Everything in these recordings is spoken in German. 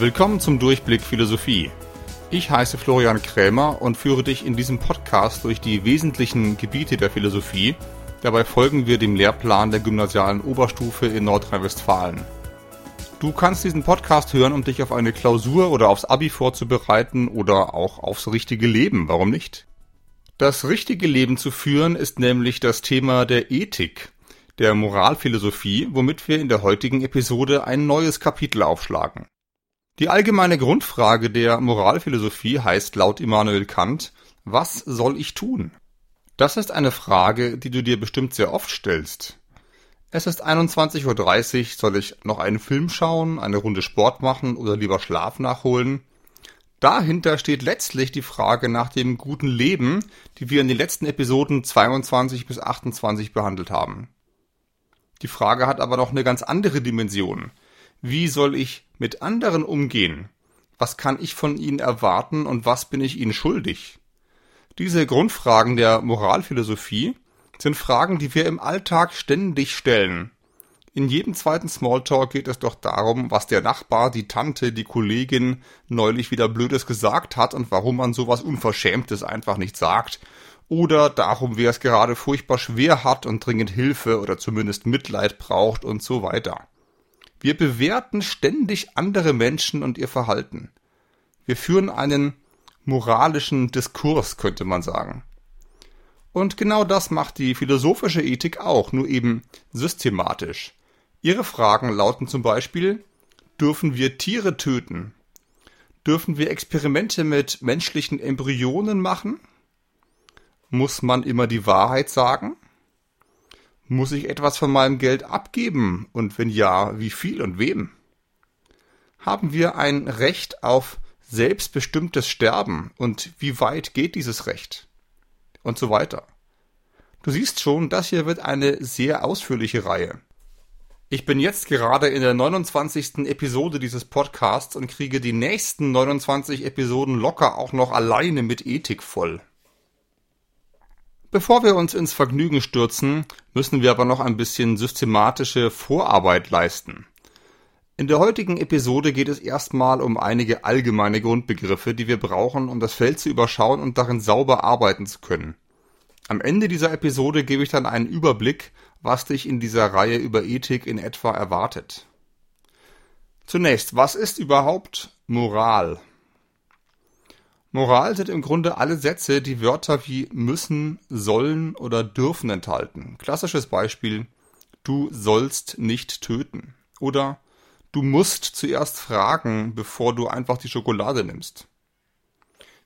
Willkommen zum Durchblick Philosophie. Ich heiße Florian Krämer und führe dich in diesem Podcast durch die wesentlichen Gebiete der Philosophie. Dabei folgen wir dem Lehrplan der gymnasialen Oberstufe in Nordrhein-Westfalen. Du kannst diesen Podcast hören, um dich auf eine Klausur oder aufs Abi vorzubereiten oder auch aufs richtige Leben. Warum nicht? Das richtige Leben zu führen ist nämlich das Thema der Ethik, der Moralphilosophie, womit wir in der heutigen Episode ein neues Kapitel aufschlagen. Die allgemeine Grundfrage der Moralphilosophie heißt laut Immanuel Kant, was soll ich tun? Das ist eine Frage, die du dir bestimmt sehr oft stellst. Es ist 21.30 Uhr, soll ich noch einen Film schauen, eine Runde Sport machen oder lieber Schlaf nachholen? Dahinter steht letztlich die Frage nach dem guten Leben, die wir in den letzten Episoden 22 bis 28 behandelt haben. Die Frage hat aber noch eine ganz andere Dimension. Wie soll ich mit anderen umgehen? Was kann ich von ihnen erwarten und was bin ich ihnen schuldig? Diese Grundfragen der Moralphilosophie sind Fragen, die wir im Alltag ständig stellen. In jedem zweiten Smalltalk geht es doch darum, was der Nachbar, die Tante, die Kollegin neulich wieder Blödes gesagt hat und warum man sowas Unverschämtes einfach nicht sagt. Oder darum, wer es gerade furchtbar schwer hat und dringend Hilfe oder zumindest Mitleid braucht und so weiter. Wir bewerten ständig andere Menschen und ihr Verhalten. Wir führen einen moralischen Diskurs, könnte man sagen. Und genau das macht die philosophische Ethik auch, nur eben systematisch. Ihre Fragen lauten zum Beispiel, dürfen wir Tiere töten? Dürfen wir Experimente mit menschlichen Embryonen machen? Muss man immer die Wahrheit sagen? Muss ich etwas von meinem Geld abgeben? Und wenn ja, wie viel und wem? Haben wir ein Recht auf selbstbestimmtes Sterben? Und wie weit geht dieses Recht? Und so weiter. Du siehst schon, das hier wird eine sehr ausführliche Reihe. Ich bin jetzt gerade in der 29. Episode dieses Podcasts und kriege die nächsten 29 Episoden locker auch noch alleine mit Ethik voll. Bevor wir uns ins Vergnügen stürzen, müssen wir aber noch ein bisschen systematische Vorarbeit leisten. In der heutigen Episode geht es erstmal um einige allgemeine Grundbegriffe, die wir brauchen, um das Feld zu überschauen und darin sauber arbeiten zu können. Am Ende dieser Episode gebe ich dann einen Überblick, was dich in dieser Reihe über Ethik in etwa erwartet. Zunächst, was ist überhaupt Moral? Moral sind im Grunde alle Sätze, die Wörter wie müssen, sollen oder dürfen enthalten. Klassisches Beispiel, du sollst nicht töten. Oder du musst zuerst fragen, bevor du einfach die Schokolade nimmst.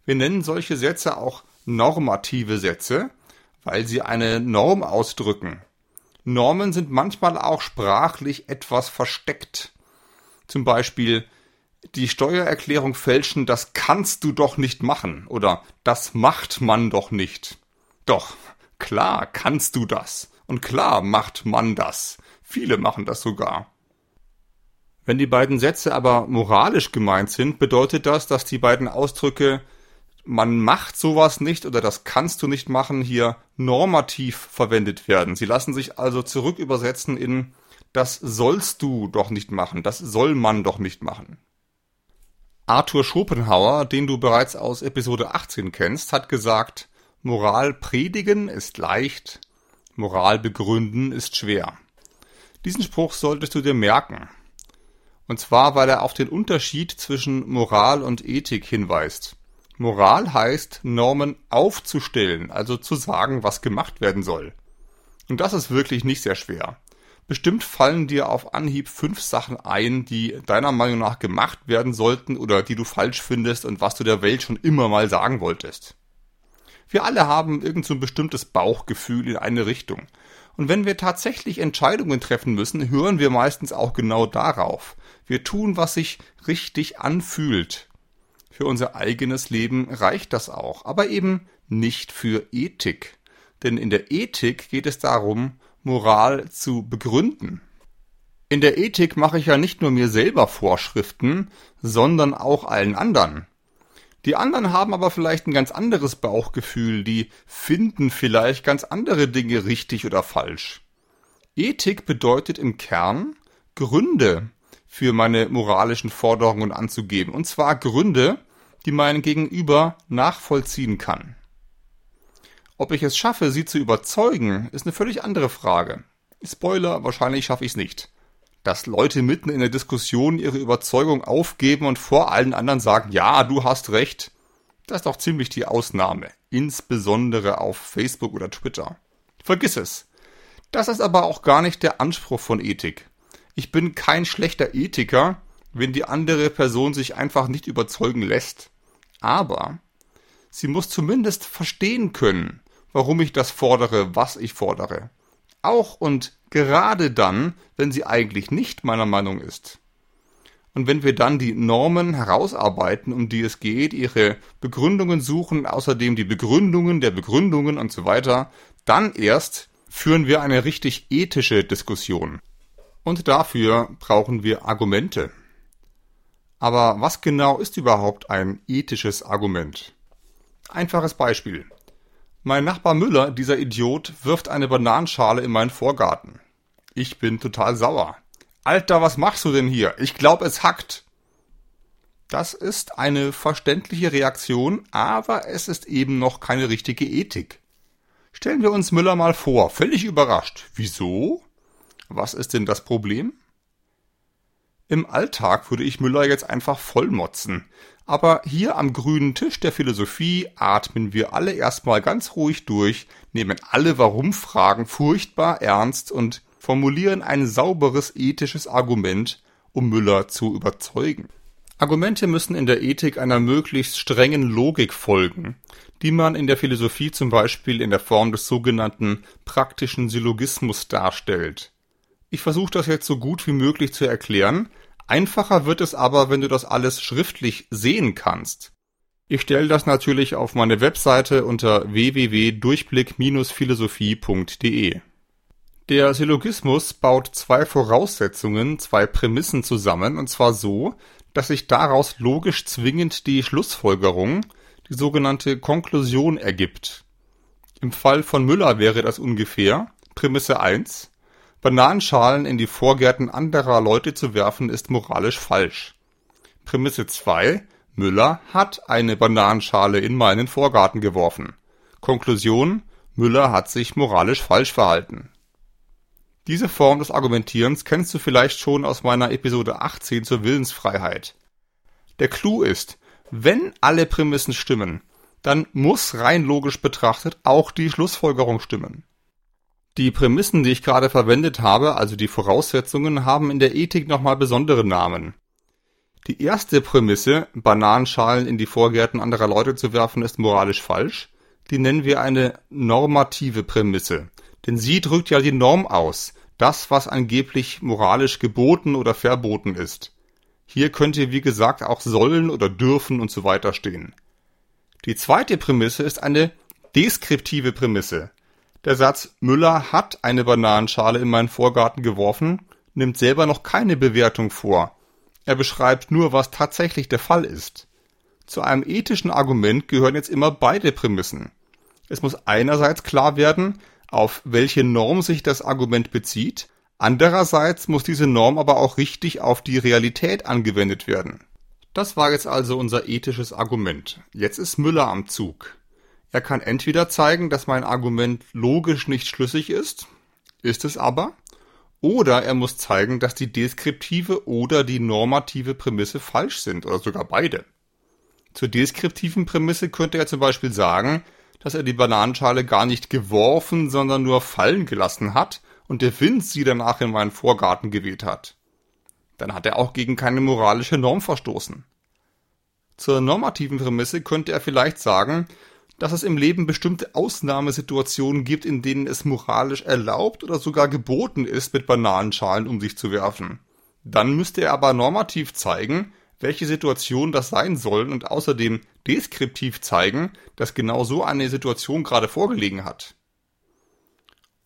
Wir nennen solche Sätze auch normative Sätze, weil sie eine Norm ausdrücken. Normen sind manchmal auch sprachlich etwas versteckt. Zum Beispiel, die Steuererklärung fälschen, das kannst du doch nicht machen oder das macht man doch nicht. Doch, klar kannst du das und klar macht man das. Viele machen das sogar. Wenn die beiden Sätze aber moralisch gemeint sind, bedeutet das, dass die beiden Ausdrücke man macht sowas nicht oder das kannst du nicht machen hier normativ verwendet werden. Sie lassen sich also zurück übersetzen in das sollst du doch nicht machen, das soll man doch nicht machen. Arthur Schopenhauer, den du bereits aus Episode 18 kennst, hat gesagt, Moral predigen ist leicht, Moral begründen ist schwer. Diesen Spruch solltest du dir merken. Und zwar, weil er auf den Unterschied zwischen Moral und Ethik hinweist. Moral heißt, Normen aufzustellen, also zu sagen, was gemacht werden soll. Und das ist wirklich nicht sehr schwer. Bestimmt fallen dir auf Anhieb fünf Sachen ein, die deiner Meinung nach gemacht werden sollten oder die du falsch findest und was du der Welt schon immer mal sagen wolltest. Wir alle haben irgend so ein bestimmtes Bauchgefühl in eine Richtung. Und wenn wir tatsächlich Entscheidungen treffen müssen, hören wir meistens auch genau darauf. Wir tun, was sich richtig anfühlt. Für unser eigenes Leben reicht das auch, aber eben nicht für Ethik. Denn in der Ethik geht es darum, Moral zu begründen. In der Ethik mache ich ja nicht nur mir selber Vorschriften, sondern auch allen anderen. Die anderen haben aber vielleicht ein ganz anderes Bauchgefühl, die finden vielleicht ganz andere Dinge richtig oder falsch. Ethik bedeutet im Kern Gründe für meine moralischen Forderungen anzugeben. Und zwar Gründe, die mein Gegenüber nachvollziehen kann. Ob ich es schaffe, sie zu überzeugen, ist eine völlig andere Frage. Spoiler, wahrscheinlich schaffe ich es nicht. Dass Leute mitten in der Diskussion ihre Überzeugung aufgeben und vor allen anderen sagen, ja, du hast recht, das ist doch ziemlich die Ausnahme. Insbesondere auf Facebook oder Twitter. Vergiss es. Das ist aber auch gar nicht der Anspruch von Ethik. Ich bin kein schlechter Ethiker, wenn die andere Person sich einfach nicht überzeugen lässt. Aber sie muss zumindest verstehen können, warum ich das fordere, was ich fordere. Auch und gerade dann, wenn sie eigentlich nicht meiner Meinung ist. Und wenn wir dann die Normen herausarbeiten, um die es geht, ihre Begründungen suchen, außerdem die Begründungen der Begründungen und so weiter, dann erst führen wir eine richtig ethische Diskussion. Und dafür brauchen wir Argumente. Aber was genau ist überhaupt ein ethisches Argument? Einfaches Beispiel. Mein Nachbar Müller, dieser Idiot, wirft eine Bananenschale in meinen Vorgarten. Ich bin total sauer. Alter, was machst du denn hier? Ich glaub, es hackt. Das ist eine verständliche Reaktion, aber es ist eben noch keine richtige Ethik. Stellen wir uns Müller mal vor, völlig überrascht. Wieso? Was ist denn das Problem? Im Alltag würde ich Müller jetzt einfach vollmotzen. Aber hier am grünen Tisch der Philosophie atmen wir alle erstmal ganz ruhig durch, nehmen alle Warum-Fragen furchtbar ernst und formulieren ein sauberes ethisches Argument, um Müller zu überzeugen. Argumente müssen in der Ethik einer möglichst strengen Logik folgen, die man in der Philosophie zum Beispiel in der Form des sogenannten praktischen Syllogismus darstellt. Ich versuche das jetzt so gut wie möglich zu erklären, Einfacher wird es aber, wenn du das alles schriftlich sehen kannst. Ich stelle das natürlich auf meine Webseite unter www.durchblick-philosophie.de. Der Syllogismus baut zwei Voraussetzungen, zwei Prämissen zusammen, und zwar so, dass sich daraus logisch zwingend die Schlussfolgerung, die sogenannte Konklusion ergibt. Im Fall von Müller wäre das ungefähr Prämisse 1 Bananenschalen in die Vorgärten anderer Leute zu werfen, ist moralisch falsch. Prämisse 2. Müller hat eine Bananenschale in meinen Vorgarten geworfen. Konklusion. Müller hat sich moralisch falsch verhalten. Diese Form des Argumentierens kennst du vielleicht schon aus meiner Episode 18 zur Willensfreiheit. Der Clou ist, wenn alle Prämissen stimmen, dann muss rein logisch betrachtet auch die Schlussfolgerung stimmen. Die Prämissen, die ich gerade verwendet habe, also die Voraussetzungen, haben in der Ethik nochmal besondere Namen. Die erste Prämisse, Bananenschalen in die Vorgärten anderer Leute zu werfen, ist moralisch falsch. Die nennen wir eine normative Prämisse. Denn sie drückt ja die Norm aus. Das, was angeblich moralisch geboten oder verboten ist. Hier könnte, wie gesagt, auch sollen oder dürfen und so weiter stehen. Die zweite Prämisse ist eine deskriptive Prämisse. Der Satz Müller hat eine Bananenschale in meinen Vorgarten geworfen nimmt selber noch keine Bewertung vor. Er beschreibt nur, was tatsächlich der Fall ist. Zu einem ethischen Argument gehören jetzt immer beide Prämissen. Es muss einerseits klar werden, auf welche Norm sich das Argument bezieht, andererseits muss diese Norm aber auch richtig auf die Realität angewendet werden. Das war jetzt also unser ethisches Argument. Jetzt ist Müller am Zug. Er kann entweder zeigen, dass mein Argument logisch nicht schlüssig ist, ist es aber, oder er muss zeigen, dass die deskriptive oder die normative Prämisse falsch sind oder sogar beide. Zur deskriptiven Prämisse könnte er zum Beispiel sagen, dass er die Bananenschale gar nicht geworfen, sondern nur fallen gelassen hat und der Wind sie danach in meinen Vorgarten geweht hat. Dann hat er auch gegen keine moralische Norm verstoßen. Zur normativen Prämisse könnte er vielleicht sagen, dass es im Leben bestimmte Ausnahmesituationen gibt, in denen es moralisch erlaubt oder sogar geboten ist, mit Bananenschalen um sich zu werfen. Dann müsste er aber normativ zeigen, welche Situationen das sein sollen und außerdem deskriptiv zeigen, dass genau so eine Situation gerade vorgelegen hat.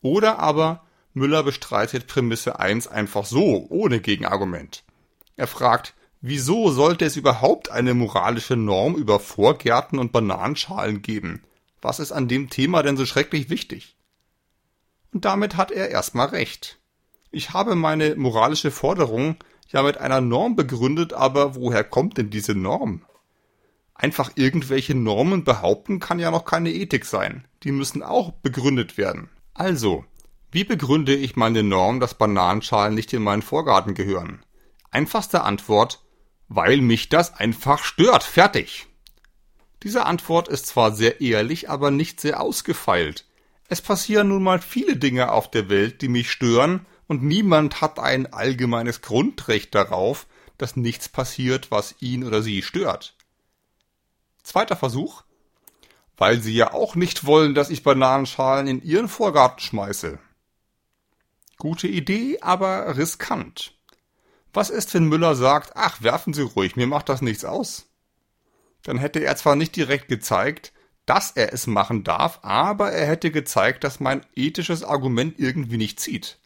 Oder aber Müller bestreitet Prämisse 1 einfach so, ohne Gegenargument. Er fragt, Wieso sollte es überhaupt eine moralische Norm über Vorgärten und Bananenschalen geben? Was ist an dem Thema denn so schrecklich wichtig? Und damit hat er erstmal recht. Ich habe meine moralische Forderung ja mit einer Norm begründet, aber woher kommt denn diese Norm? Einfach irgendwelche Normen behaupten kann ja noch keine Ethik sein. Die müssen auch begründet werden. Also, wie begründe ich meine Norm, dass Bananenschalen nicht in meinen Vorgarten gehören? Einfachste Antwort, weil mich das einfach stört. Fertig. Diese Antwort ist zwar sehr ehrlich, aber nicht sehr ausgefeilt. Es passieren nun mal viele Dinge auf der Welt, die mich stören, und niemand hat ein allgemeines Grundrecht darauf, dass nichts passiert, was ihn oder sie stört. Zweiter Versuch. Weil sie ja auch nicht wollen, dass ich Bananenschalen in ihren Vorgarten schmeiße. Gute Idee, aber riskant. Was ist, wenn Müller sagt, ach, werfen Sie ruhig, mir macht das nichts aus? Dann hätte er zwar nicht direkt gezeigt, dass er es machen darf, aber er hätte gezeigt, dass mein ethisches Argument irgendwie nicht zieht.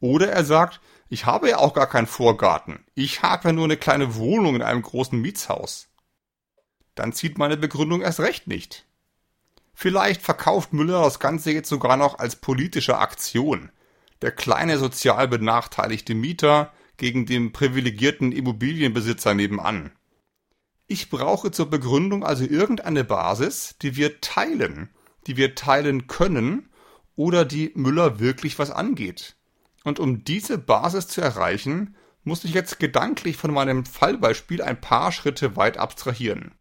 Oder er sagt, ich habe ja auch gar keinen Vorgarten. Ich habe ja nur eine kleine Wohnung in einem großen Mietshaus. Dann zieht meine Begründung erst recht nicht. Vielleicht verkauft Müller das Ganze jetzt sogar noch als politische Aktion. Der kleine sozial benachteiligte Mieter gegen den privilegierten Immobilienbesitzer nebenan. Ich brauche zur Begründung also irgendeine Basis, die wir teilen, die wir teilen können oder die Müller wirklich was angeht. Und um diese Basis zu erreichen, muss ich jetzt gedanklich von meinem Fallbeispiel ein paar Schritte weit abstrahieren.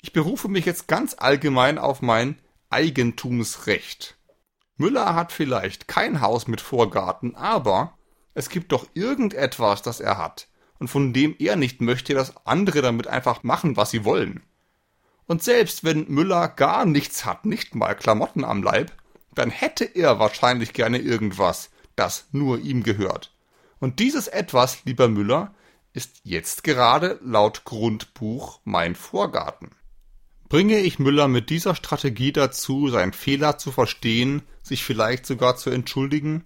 Ich berufe mich jetzt ganz allgemein auf mein Eigentumsrecht. Müller hat vielleicht kein Haus mit Vorgarten, aber es gibt doch irgendetwas, das er hat und von dem er nicht möchte, dass andere damit einfach machen, was sie wollen. Und selbst wenn Müller gar nichts hat, nicht mal Klamotten am Leib, dann hätte er wahrscheinlich gerne irgendwas, das nur ihm gehört. Und dieses etwas, lieber Müller, ist jetzt gerade laut Grundbuch mein Vorgarten. Bringe ich Müller mit dieser Strategie dazu, seinen Fehler zu verstehen, sich vielleicht sogar zu entschuldigen?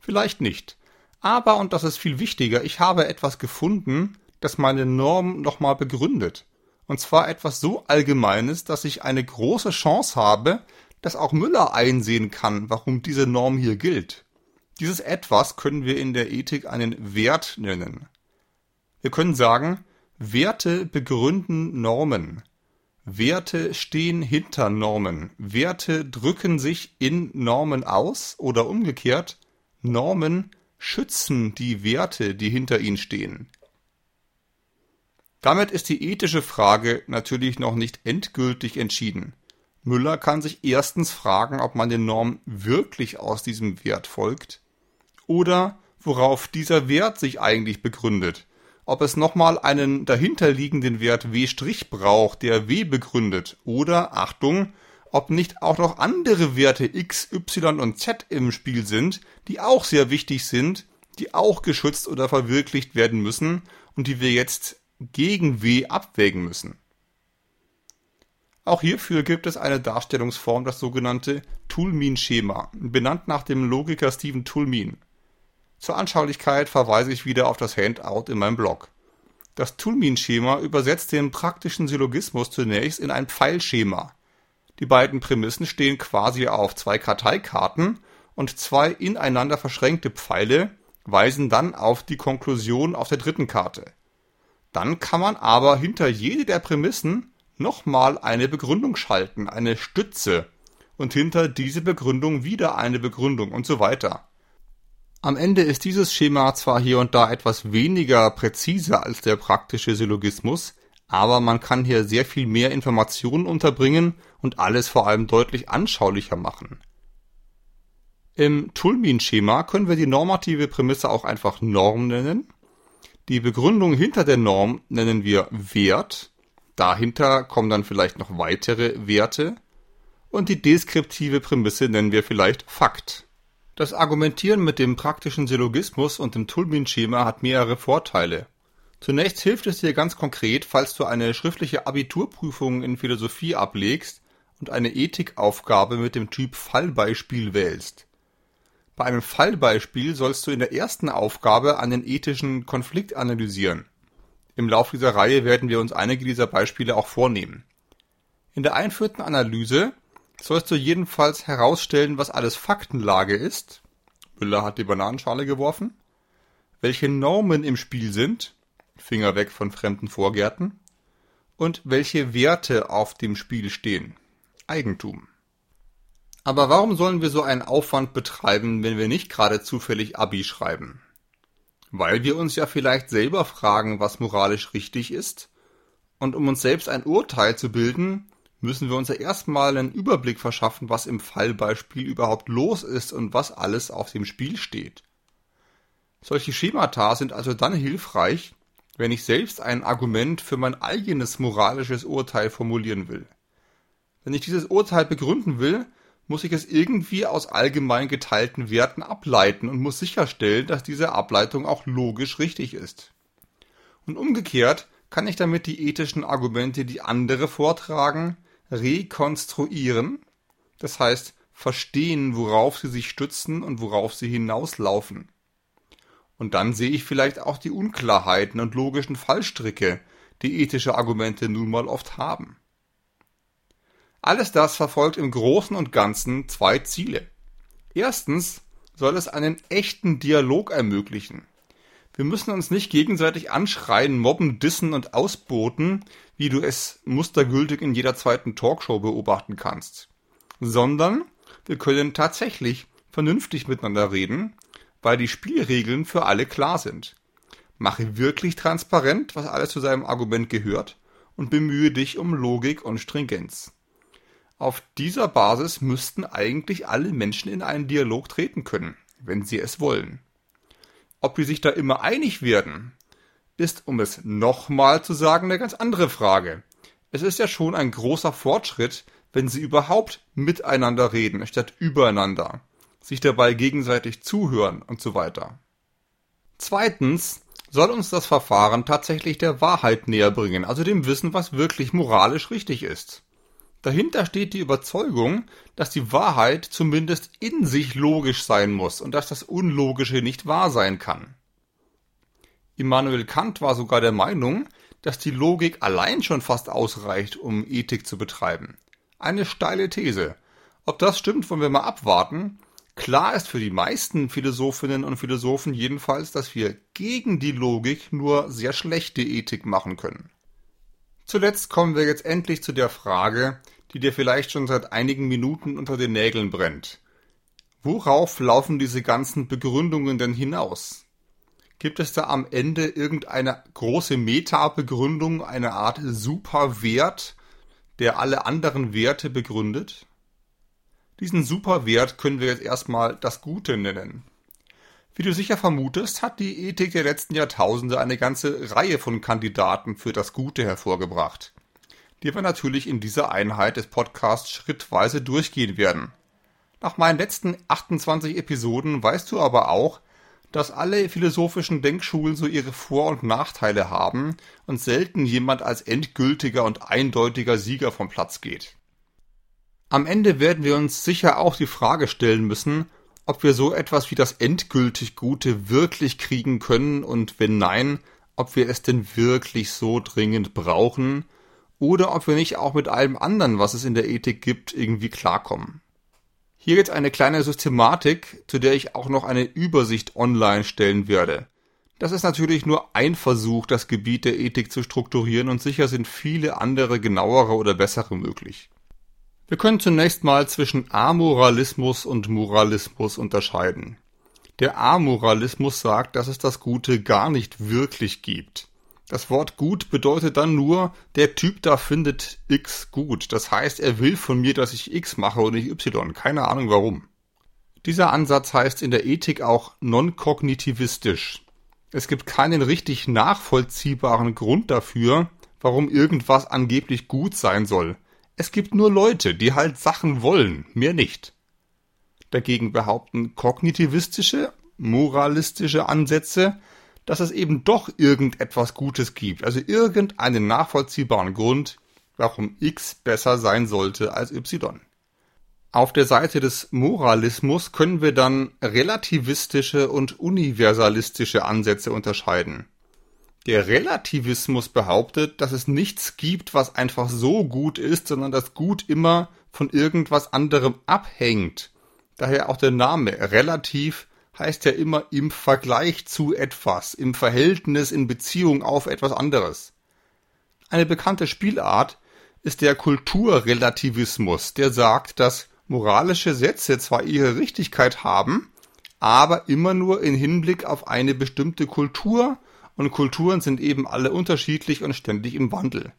Vielleicht nicht. Aber, und das ist viel wichtiger, ich habe etwas gefunden, das meine Norm nochmal begründet. Und zwar etwas so Allgemeines, dass ich eine große Chance habe, dass auch Müller einsehen kann, warum diese Norm hier gilt. Dieses Etwas können wir in der Ethik einen Wert nennen. Wir können sagen, Werte begründen Normen. Werte stehen hinter Normen. Werte drücken sich in Normen aus oder umgekehrt, Normen schützen die Werte, die hinter ihnen stehen. Damit ist die ethische Frage natürlich noch nicht endgültig entschieden. Müller kann sich erstens fragen, ob man den Norm wirklich aus diesem Wert folgt oder worauf dieser Wert sich eigentlich begründet. Ob es nochmal einen dahinterliegenden Wert W' braucht, der W begründet. Oder, Achtung, ob nicht auch noch andere Werte X, Y und Z im Spiel sind, die auch sehr wichtig sind, die auch geschützt oder verwirklicht werden müssen und die wir jetzt gegen W abwägen müssen. Auch hierfür gibt es eine Darstellungsform, das sogenannte Toulmin-Schema, benannt nach dem Logiker Stephen Toulmin. Zur Anschaulichkeit verweise ich wieder auf das Handout in meinem Blog. Das Toulmin-Schema übersetzt den praktischen Syllogismus zunächst in ein Pfeilschema. Die beiden Prämissen stehen quasi auf zwei Karteikarten und zwei ineinander verschränkte Pfeile weisen dann auf die Konklusion auf der dritten Karte. Dann kann man aber hinter jede der Prämissen nochmal eine Begründung schalten, eine Stütze, und hinter diese Begründung wieder eine Begründung und so weiter. Am Ende ist dieses Schema zwar hier und da etwas weniger präzise als der praktische Syllogismus, aber man kann hier sehr viel mehr Informationen unterbringen und alles vor allem deutlich anschaulicher machen. Im Toulmin-Schema können wir die normative Prämisse auch einfach Norm nennen. Die Begründung hinter der Norm nennen wir Wert. Dahinter kommen dann vielleicht noch weitere Werte. Und die deskriptive Prämisse nennen wir vielleicht Fakt. Das Argumentieren mit dem praktischen Syllogismus und dem Toulmin-Schema hat mehrere Vorteile. Zunächst hilft es dir ganz konkret, falls du eine schriftliche Abiturprüfung in Philosophie ablegst und eine Ethikaufgabe mit dem Typ Fallbeispiel wählst. Bei einem Fallbeispiel sollst du in der ersten Aufgabe einen ethischen Konflikt analysieren. Im Laufe dieser Reihe werden wir uns einige dieser Beispiele auch vornehmen. In der einführten Analyse sollst du jedenfalls herausstellen, was alles Faktenlage ist. Müller hat die Bananenschale geworfen. welche Normen im Spiel sind, Finger weg von fremden Vorgärten, und welche Werte auf dem Spiel stehen, Eigentum. Aber warum sollen wir so einen Aufwand betreiben, wenn wir nicht gerade zufällig Abi schreiben? Weil wir uns ja vielleicht selber fragen, was moralisch richtig ist, und um uns selbst ein Urteil zu bilden, müssen wir uns ja erstmal einen Überblick verschaffen, was im Fallbeispiel überhaupt los ist und was alles auf dem Spiel steht. Solche Schemata sind also dann hilfreich, wenn ich selbst ein Argument für mein eigenes moralisches Urteil formulieren will. Wenn ich dieses Urteil begründen will, muss ich es irgendwie aus allgemein geteilten Werten ableiten und muss sicherstellen, dass diese Ableitung auch logisch richtig ist. Und umgekehrt kann ich damit die ethischen Argumente, die andere vortragen, rekonstruieren, das heißt verstehen, worauf sie sich stützen und worauf sie hinauslaufen. Und dann sehe ich vielleicht auch die Unklarheiten und logischen Fallstricke, die ethische Argumente nun mal oft haben. Alles das verfolgt im Großen und Ganzen zwei Ziele. Erstens soll es einen echten Dialog ermöglichen. Wir müssen uns nicht gegenseitig anschreien, mobben, dissen und ausboten, wie du es mustergültig in jeder zweiten Talkshow beobachten kannst, sondern wir können tatsächlich vernünftig miteinander reden, weil die Spielregeln für alle klar sind. Mache wirklich transparent, was alles zu seinem Argument gehört und bemühe dich um Logik und Stringenz. Auf dieser Basis müssten eigentlich alle Menschen in einen Dialog treten können, wenn sie es wollen. Ob die sich da immer einig werden, ist, um es nochmal zu sagen, eine ganz andere Frage. Es ist ja schon ein großer Fortschritt, wenn sie überhaupt miteinander reden, statt übereinander, sich dabei gegenseitig zuhören und so weiter. Zweitens soll uns das Verfahren tatsächlich der Wahrheit näher bringen, also dem Wissen, was wirklich moralisch richtig ist. Dahinter steht die Überzeugung, dass die Wahrheit zumindest in sich logisch sein muss und dass das Unlogische nicht wahr sein kann. Immanuel Kant war sogar der Meinung, dass die Logik allein schon fast ausreicht, um Ethik zu betreiben. Eine steile These. Ob das stimmt, wollen wir mal abwarten. Klar ist für die meisten Philosophinnen und Philosophen jedenfalls, dass wir gegen die Logik nur sehr schlechte Ethik machen können. Zuletzt kommen wir jetzt endlich zu der Frage, die dir vielleicht schon seit einigen Minuten unter den Nägeln brennt. Worauf laufen diese ganzen Begründungen denn hinaus? Gibt es da am Ende irgendeine große Meta-Begründung, eine Art Superwert, der alle anderen Werte begründet? Diesen Superwert können wir jetzt erstmal das Gute nennen. Wie du sicher vermutest, hat die Ethik der letzten Jahrtausende eine ganze Reihe von Kandidaten für das Gute hervorgebracht die wir natürlich in dieser Einheit des Podcasts schrittweise durchgehen werden. Nach meinen letzten 28 Episoden weißt du aber auch, dass alle philosophischen Denkschulen so ihre Vor- und Nachteile haben und selten jemand als endgültiger und eindeutiger Sieger vom Platz geht. Am Ende werden wir uns sicher auch die Frage stellen müssen, ob wir so etwas wie das endgültig Gute wirklich kriegen können und wenn nein, ob wir es denn wirklich so dringend brauchen oder ob wir nicht auch mit allem anderen, was es in der Ethik gibt, irgendwie klarkommen. Hier jetzt eine kleine Systematik, zu der ich auch noch eine Übersicht online stellen werde. Das ist natürlich nur ein Versuch, das Gebiet der Ethik zu strukturieren und sicher sind viele andere genauere oder bessere möglich. Wir können zunächst mal zwischen Amoralismus und Moralismus unterscheiden. Der Amoralismus sagt, dass es das Gute gar nicht wirklich gibt. Das Wort gut bedeutet dann nur, der Typ da findet X gut. Das heißt, er will von mir, dass ich X mache und nicht Y. Keine Ahnung warum. Dieser Ansatz heißt in der Ethik auch non-kognitivistisch. Es gibt keinen richtig nachvollziehbaren Grund dafür, warum irgendwas angeblich gut sein soll. Es gibt nur Leute, die halt Sachen wollen, mehr nicht. Dagegen behaupten kognitivistische, moralistische Ansätze, dass es eben doch irgendetwas Gutes gibt, also irgendeinen nachvollziehbaren Grund, warum X besser sein sollte als Y. Auf der Seite des Moralismus können wir dann relativistische und universalistische Ansätze unterscheiden. Der Relativismus behauptet, dass es nichts gibt, was einfach so gut ist, sondern dass Gut immer von irgendwas anderem abhängt. Daher auch der Name relativ heißt ja immer im Vergleich zu etwas, im Verhältnis, in Beziehung auf etwas anderes. Eine bekannte Spielart ist der Kulturrelativismus, der sagt, dass moralische Sätze zwar ihre Richtigkeit haben, aber immer nur in Hinblick auf eine bestimmte Kultur und Kulturen sind eben alle unterschiedlich und ständig im Wandel.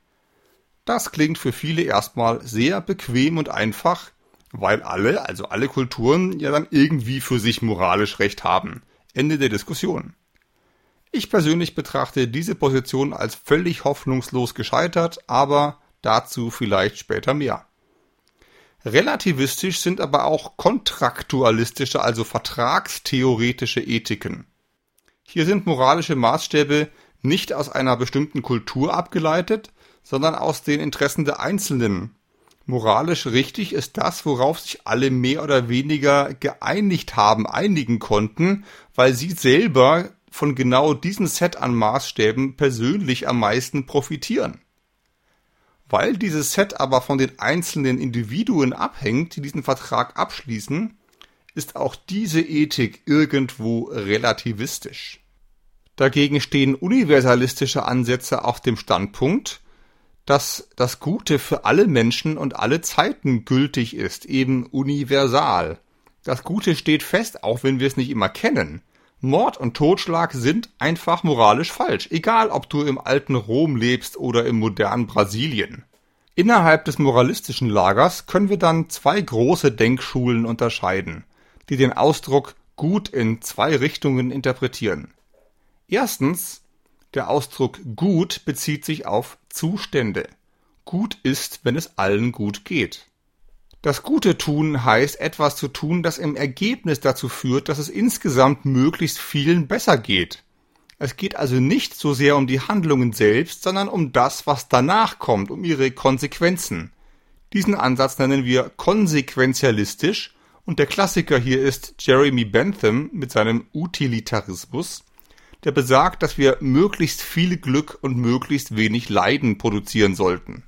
Das klingt für viele erstmal sehr bequem und einfach, weil alle, also alle Kulturen, ja dann irgendwie für sich moralisch recht haben. Ende der Diskussion. Ich persönlich betrachte diese Position als völlig hoffnungslos gescheitert, aber dazu vielleicht später mehr. Relativistisch sind aber auch kontraktualistische, also vertragstheoretische Ethiken. Hier sind moralische Maßstäbe nicht aus einer bestimmten Kultur abgeleitet, sondern aus den Interessen der Einzelnen Moralisch richtig ist das, worauf sich alle mehr oder weniger geeinigt haben, einigen konnten, weil sie selber von genau diesem Set an Maßstäben persönlich am meisten profitieren. Weil dieses Set aber von den einzelnen Individuen abhängt, die diesen Vertrag abschließen, ist auch diese Ethik irgendwo relativistisch. Dagegen stehen universalistische Ansätze auf dem Standpunkt, dass das Gute für alle Menschen und alle Zeiten gültig ist, eben universal. Das Gute steht fest, auch wenn wir es nicht immer kennen. Mord und Totschlag sind einfach moralisch falsch, egal ob du im alten Rom lebst oder im modernen Brasilien. Innerhalb des moralistischen Lagers können wir dann zwei große Denkschulen unterscheiden, die den Ausdruck gut in zwei Richtungen interpretieren. Erstens der Ausdruck gut bezieht sich auf Zustände. Gut ist, wenn es allen gut geht. Das Gute tun heißt etwas zu tun, das im Ergebnis dazu führt, dass es insgesamt möglichst vielen besser geht. Es geht also nicht so sehr um die Handlungen selbst, sondern um das, was danach kommt, um ihre Konsequenzen. Diesen Ansatz nennen wir konsequenzialistisch und der Klassiker hier ist Jeremy Bentham mit seinem Utilitarismus, der besagt, dass wir möglichst viel Glück und möglichst wenig Leiden produzieren sollten.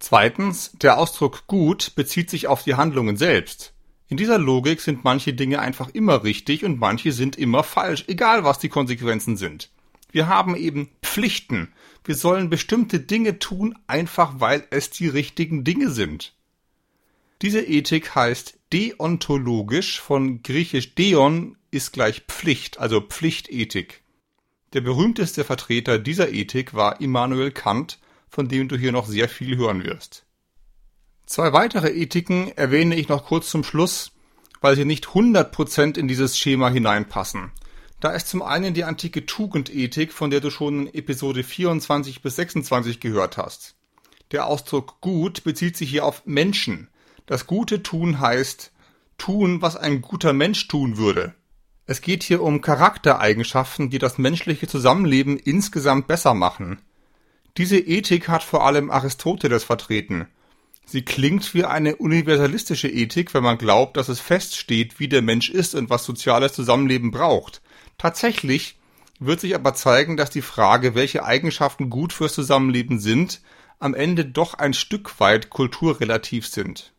Zweitens, der Ausdruck gut bezieht sich auf die Handlungen selbst. In dieser Logik sind manche Dinge einfach immer richtig und manche sind immer falsch, egal was die Konsequenzen sind. Wir haben eben Pflichten. Wir sollen bestimmte Dinge tun, einfach weil es die richtigen Dinge sind. Diese Ethik heißt deontologisch, von griechisch deon ist gleich Pflicht, also Pflichtethik. Der berühmteste Vertreter dieser Ethik war Immanuel Kant, von dem du hier noch sehr viel hören wirst. Zwei weitere Ethiken erwähne ich noch kurz zum Schluss, weil sie nicht 100% in dieses Schema hineinpassen. Da ist zum einen die antike Tugendethik, von der du schon in Episode 24 bis 26 gehört hast. Der Ausdruck gut bezieht sich hier auf Menschen. Das Gute tun heißt tun, was ein guter Mensch tun würde. Es geht hier um Charaktereigenschaften, die das menschliche Zusammenleben insgesamt besser machen. Diese Ethik hat vor allem Aristoteles vertreten. Sie klingt wie eine universalistische Ethik, wenn man glaubt, dass es feststeht, wie der Mensch ist und was soziales Zusammenleben braucht. Tatsächlich wird sich aber zeigen, dass die Frage, welche Eigenschaften gut fürs Zusammenleben sind, am Ende doch ein Stück weit kulturrelativ sind.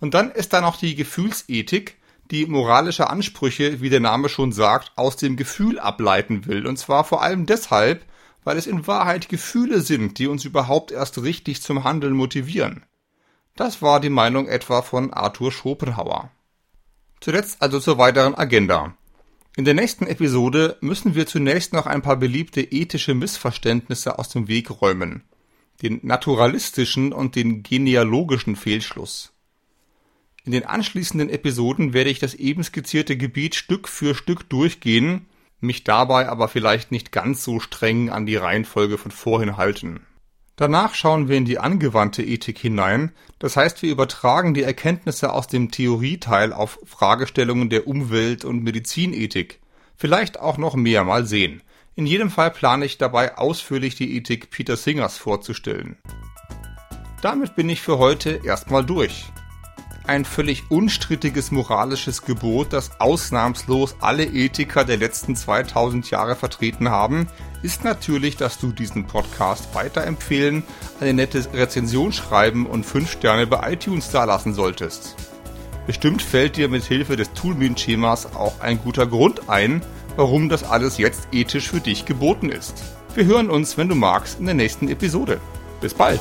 Und dann ist da noch die Gefühlsethik, die moralische Ansprüche, wie der Name schon sagt, aus dem Gefühl ableiten will. Und zwar vor allem deshalb, weil es in Wahrheit Gefühle sind, die uns überhaupt erst richtig zum Handeln motivieren. Das war die Meinung etwa von Arthur Schopenhauer. Zuletzt also zur weiteren Agenda. In der nächsten Episode müssen wir zunächst noch ein paar beliebte ethische Missverständnisse aus dem Weg räumen. Den naturalistischen und den genealogischen Fehlschluss. In den anschließenden Episoden werde ich das eben skizzierte Gebiet Stück für Stück durchgehen, mich dabei aber vielleicht nicht ganz so streng an die Reihenfolge von vorhin halten. Danach schauen wir in die angewandte Ethik hinein, das heißt wir übertragen die Erkenntnisse aus dem Theorieteil auf Fragestellungen der Umwelt- und Medizinethik. Vielleicht auch noch mehr mal sehen. In jedem Fall plane ich dabei ausführlich die Ethik Peter Singers vorzustellen. Damit bin ich für heute erstmal durch ein völlig unstrittiges moralisches Gebot, das ausnahmslos alle Ethiker der letzten 2000 Jahre vertreten haben, ist natürlich, dass du diesen Podcast weiterempfehlen, eine nette Rezension schreiben und 5 Sterne bei iTunes dalassen solltest. Bestimmt fällt dir mit Hilfe des Toolmin-Schemas auch ein guter Grund ein, warum das alles jetzt ethisch für dich geboten ist. Wir hören uns, wenn du magst, in der nächsten Episode. Bis bald!